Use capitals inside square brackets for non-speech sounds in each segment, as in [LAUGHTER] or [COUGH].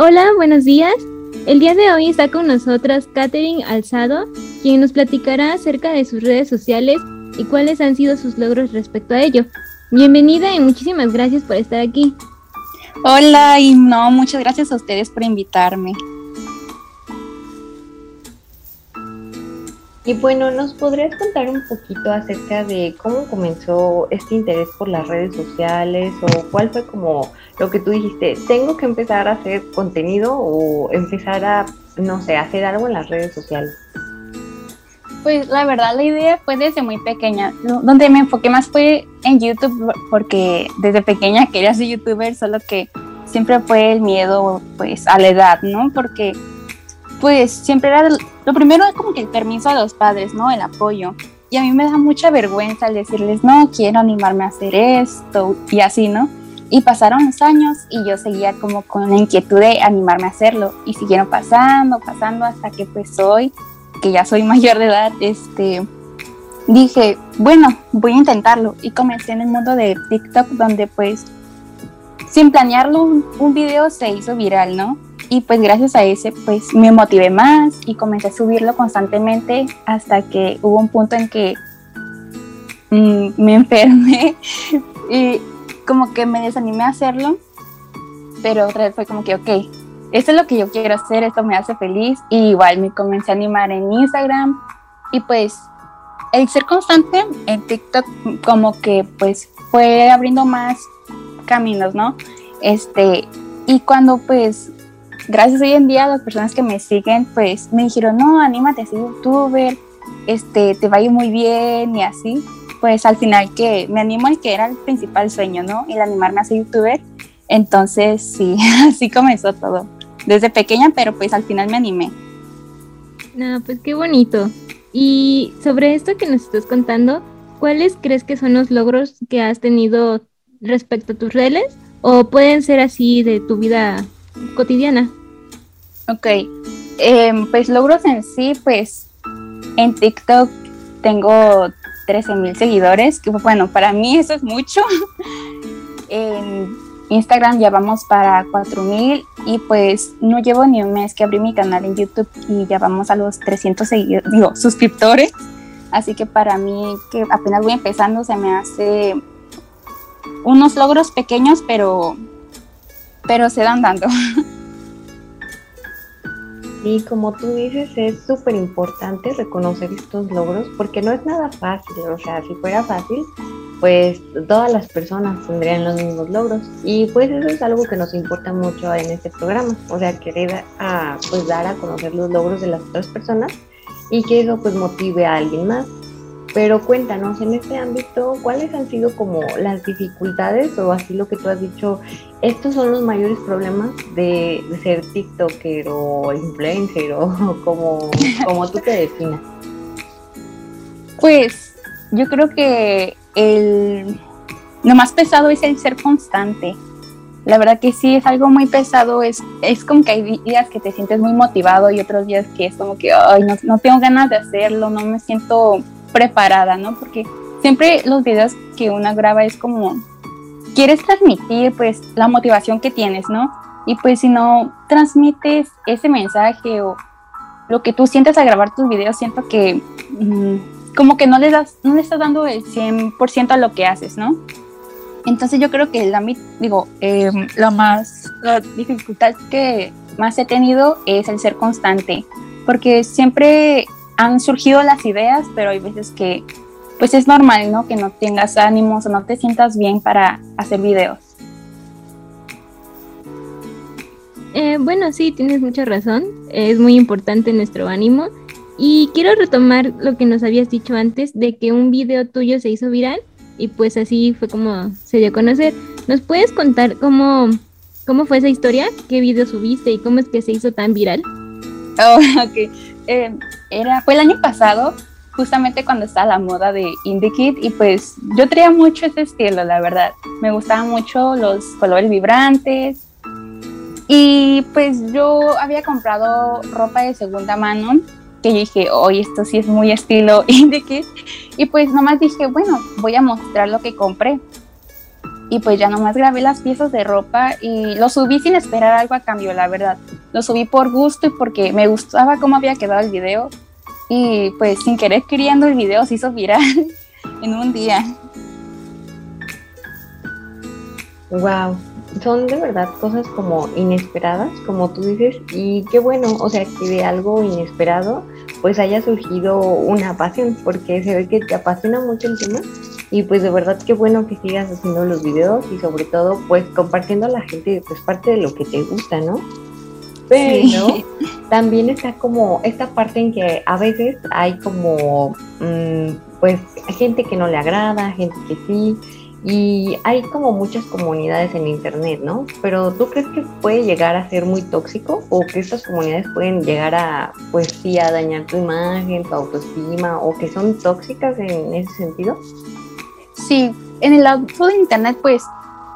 Hola, buenos días. El día de hoy está con nosotras Katherine Alzado, quien nos platicará acerca de sus redes sociales y cuáles han sido sus logros respecto a ello. Bienvenida y muchísimas gracias por estar aquí. Hola y no, muchas gracias a ustedes por invitarme. Y bueno, ¿nos podrías contar un poquito acerca de cómo comenzó este interés por las redes sociales o cuál fue como lo que tú dijiste, tengo que empezar a hacer contenido o empezar a, no sé, hacer algo en las redes sociales? Pues la verdad la idea fue desde muy pequeña, donde me enfoqué más fue en YouTube porque desde pequeña quería ser youtuber, solo que siempre fue el miedo pues a la edad, ¿no? Porque pues siempre era, lo primero es como que el permiso a los padres, ¿no? El apoyo. Y a mí me da mucha vergüenza el decirles, no, quiero animarme a hacer esto y así, ¿no? Y pasaron los años y yo seguía como con la inquietud de animarme a hacerlo. Y siguieron pasando, pasando hasta que pues hoy, que ya soy [LAUGHS] mayor de edad, este, dije, bueno, voy a intentarlo. Y comencé en el mundo de TikTok donde pues sin planearlo un, un video se hizo viral, ¿no? Y pues gracias a ese pues me motivé más y comencé a subirlo constantemente hasta que hubo un punto en que mm, me [LAUGHS] enfermé y como que me desanimé a hacerlo, pero otra vez fue como que, ok, esto es lo que yo quiero hacer, esto me hace feliz y igual me comencé a animar en Instagram y pues el ser constante en TikTok como que pues fue abriendo más caminos, ¿no? Este, y cuando pues gracias hoy en día a las personas que me siguen, pues me dijeron, no, anímate a ser youtuber, este, te va a ir muy bien y así. Pues al final que me animo el que era el principal sueño, ¿no? El animarme a ser youtuber. Entonces sí, [LAUGHS] así comenzó todo. Desde pequeña, pero pues al final me animé. No, pues qué bonito. Y sobre esto que nos estás contando, ¿cuáles crees que son los logros que has tenido respecto a tus redes? ¿O pueden ser así de tu vida cotidiana? Ok, em, pues logros en sí, pues en TikTok tengo 13 mil seguidores, que bueno, para mí eso es mucho. [LAUGHS] en Instagram ya vamos para 4 mil y pues no llevo ni un mes que abrí mi canal en YouTube y ya vamos a los 300 seguidores, [LAUGHS] digo, suscriptores. Así que para mí, que apenas voy empezando, se me hace unos logros pequeños, pero, pero se dan dando. [LAUGHS] Y como tú dices, es súper importante reconocer estos logros porque no es nada fácil. O sea, si fuera fácil, pues todas las personas tendrían los mismos logros. Y pues eso es algo que nos importa mucho en este programa. O sea, querer a, pues dar a conocer los logros de las otras personas y que eso pues motive a alguien más. Pero cuéntanos en este ámbito, ¿cuáles han sido como las dificultades o así lo que tú has dicho? Estos son los mayores problemas de, ser TikToker o influencer o [LAUGHS] como, como tú te definas. Pues yo creo que el, lo más pesado es el ser constante. La verdad que sí, es algo muy pesado. Es, es como que hay días que te sientes muy motivado y otros días que es como que, ay, no, no tengo ganas de hacerlo, no me siento preparada, ¿no? Porque siempre los videos que una graba es como, quieres transmitir pues la motivación que tienes, ¿no? Y pues si no transmites ese mensaje o lo que tú sientes al grabar tus videos, siento que mm, como que no le, das, no le estás dando el 100% a lo que haces, ¿no? Entonces yo creo que la, digo, eh, más, la dificultad que más he tenido es el ser constante, porque siempre han surgido las ideas, pero hay veces que pues es normal, ¿no? Que no tengas ánimos o no te sientas bien para hacer videos. Eh, bueno, sí, tienes mucha razón. Es muy importante nuestro ánimo. Y quiero retomar lo que nos habías dicho antes de que un video tuyo se hizo viral y pues así fue como se dio a conocer. ¿Nos puedes contar cómo, cómo fue esa historia? ¿Qué video subiste y cómo es que se hizo tan viral? [LAUGHS] Oh, ok. Eh, era, fue el año pasado, justamente cuando estaba la moda de Indie Kid, y pues yo traía mucho ese estilo, la verdad. Me gustaban mucho los colores vibrantes. Y pues yo había comprado ropa de segunda mano, que yo dije, oye, esto sí es muy estilo [LAUGHS] Indie Kid. Y pues nomás dije, bueno, voy a mostrar lo que compré. y pues ya nomás grabé las piezas de ropa y lo subí sin esperar algo a cambio, la verdad. Lo subí por gusto y porque me gustaba cómo había quedado el video y pues sin querer queriendo el video se hizo viral [LAUGHS] en un día. Wow, son de verdad cosas como inesperadas, como tú dices, y qué bueno, o sea, que de algo inesperado pues haya surgido una pasión, porque se ve que te apasiona mucho el tema y pues de verdad qué bueno que sigas haciendo los videos y sobre todo pues compartiendo a la gente pues parte de lo que te gusta, ¿no? Pero también está como esta parte en que a veces hay como mm, pues gente que no le agrada, gente que sí, y hay como muchas comunidades en internet, ¿no? Pero ¿tú crees que puede llegar a ser muy tóxico o que estas comunidades pueden llegar a, pues sí, a dañar tu imagen, tu autoestima o que son tóxicas en ese sentido? Sí, en el lado de internet, pues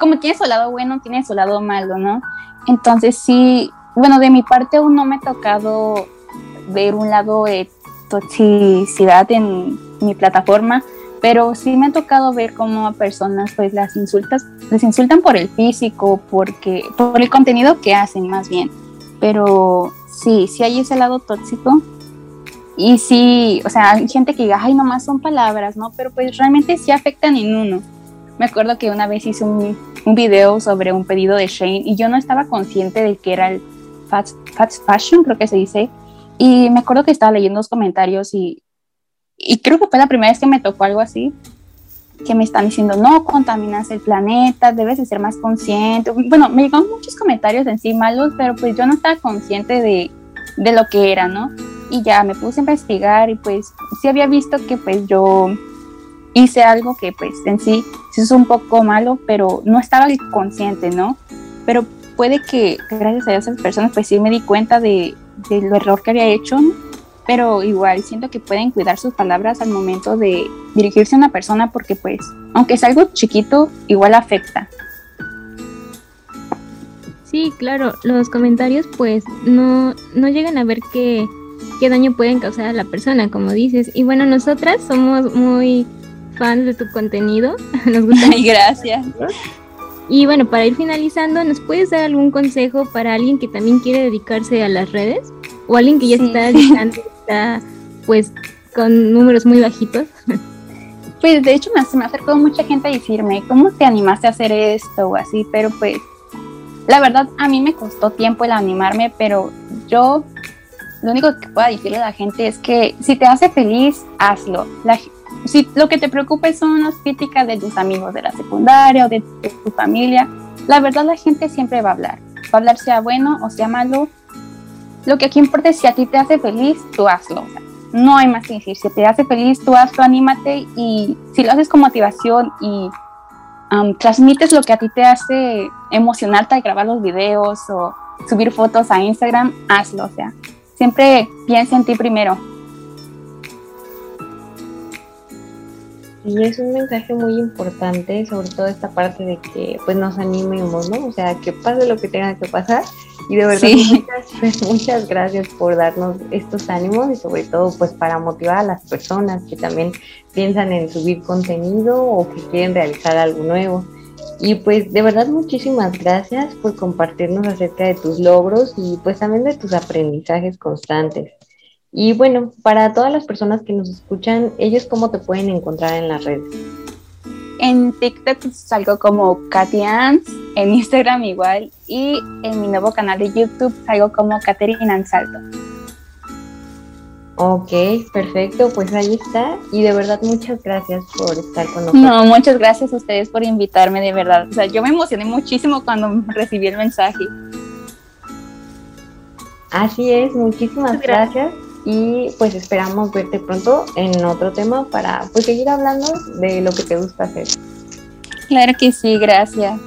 como tiene su lado bueno, tiene su lado malo, ¿no? Entonces sí, bueno, de mi parte aún no me ha tocado ver un lado de toxicidad en mi plataforma, pero sí me ha tocado ver cómo a personas pues las insultas, les insultan por el físico, porque, por el contenido que hacen más bien. Pero sí, sí hay ese lado tóxico. Y sí, o sea, hay gente que diga, ay, nomás son palabras, ¿no? Pero pues realmente sí afectan en uno. Me acuerdo que una vez hice un, un video sobre un pedido de Shane y yo no estaba consciente de que era el fast, fast fashion, creo que se dice. Y me acuerdo que estaba leyendo los comentarios y y creo que fue la primera vez que me tocó algo así, que me están diciendo, no contaminas el planeta, debes de ser más consciente. Bueno, me llegaron muchos comentarios en sí malos, pero pues yo no estaba consciente de, de lo que era, ¿no? Y ya me puse a investigar y pues sí había visto que pues yo hice algo que pues en sí, sí es un poco malo, pero no estaba consciente, ¿no? Pero puede que gracias a esas personas pues sí me di cuenta de, de lo error que había hecho, ¿no? pero igual siento que pueden cuidar sus palabras al momento de dirigirse a una persona porque pues, aunque es algo chiquito, igual afecta. Sí, claro, los comentarios pues no, no llegan a ver qué, qué daño pueden causar a la persona, como dices. Y bueno, nosotras somos muy fans de tu contenido. [LAUGHS] Nos gusta. [LAUGHS] Ay, gracias. Y bueno, para ir finalizando, ¿nos puedes dar algún consejo para alguien que también quiere dedicarse a las redes? O alguien que ya está dedicando está pues con números muy bajitos. [LAUGHS] Pues de hecho me, me acercó mucha gente a decirme, ¿cómo te animaste a hacer esto o así? Pero pues la verdad a mí me costó tiempo el animarme, pero yo lo único que puedo decirle a la gente es que si te hace feliz, hazlo. Si lo que te preocupa son las críticas de tus amigos de la secundaria o de, tu familia, la verdad la gente siempre va a hablar. Va a hablar sea bueno o sea malo, lo que aquí importa es si a ti te hace feliz, tú hazlo. no hay más que decir. Si te hace feliz, tú hazlo, anímate y si lo haces con motivación y transmites lo que a ti te hace emocionarte al grabar los videos o subir fotos a Instagram, hazlo. O sea, siempre piensa en ti primero. Y es un mensaje muy importante, sobre todo esta parte de que pues nos animemos, ¿no? O sea, que pase lo que tenga que pasar. Y de verdad, [LAUGHS] muchas, muchas gracias por darnos estos ánimos y sobre todo pues para motivar a las personas que también piensan en subir contenido o que quieren realizar algo nuevo. Y pues de verdad muchísimas gracias por compartirnos acerca de tus logros y pues también de tus aprendizajes constantes. Y bueno, para todas las personas que nos escuchan, ellos cómo te pueden encontrar en las redes. En TikTok salgo como Katy en Instagram igual y en mi nuevo canal de YouTube salgo como Caterina Ansalto. Ok, perfecto, pues ahí está. Y de verdad muchas gracias por estar con nosotros. No, muchas gracias a ustedes por invitarme, de verdad. O sea, yo me emocioné muchísimo cuando [LAUGHS] recibí el mensaje. Así es, muchísimas gracias y pues esperamos verte pronto en otro tema para pues seguir hablando de lo que te gusta hacer. Claro que sí, gracias.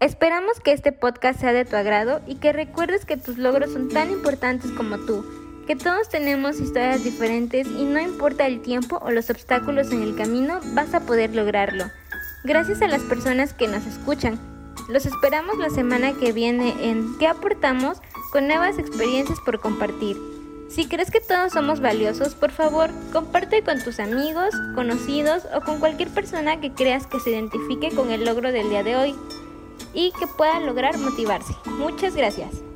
Esperamos que este podcast sea de tu agrado y que recuerdes que tus logros son tan importantes como tú, que todos tenemos historias diferentes y no importa el tiempo o los obstáculos en el camino, vas a poder lograrlo. Gracias a las personas que nos escuchan, los esperamos la semana que viene en ¿Qué aportamos? con nuevas experiencias por compartir. Si crees que todos somos valiosos, por favor, comparte con tus amigos, conocidos o con cualquier persona que creas que se identifique con el logro del día de hoy y que pueda lograr motivarse. Muchas gracias.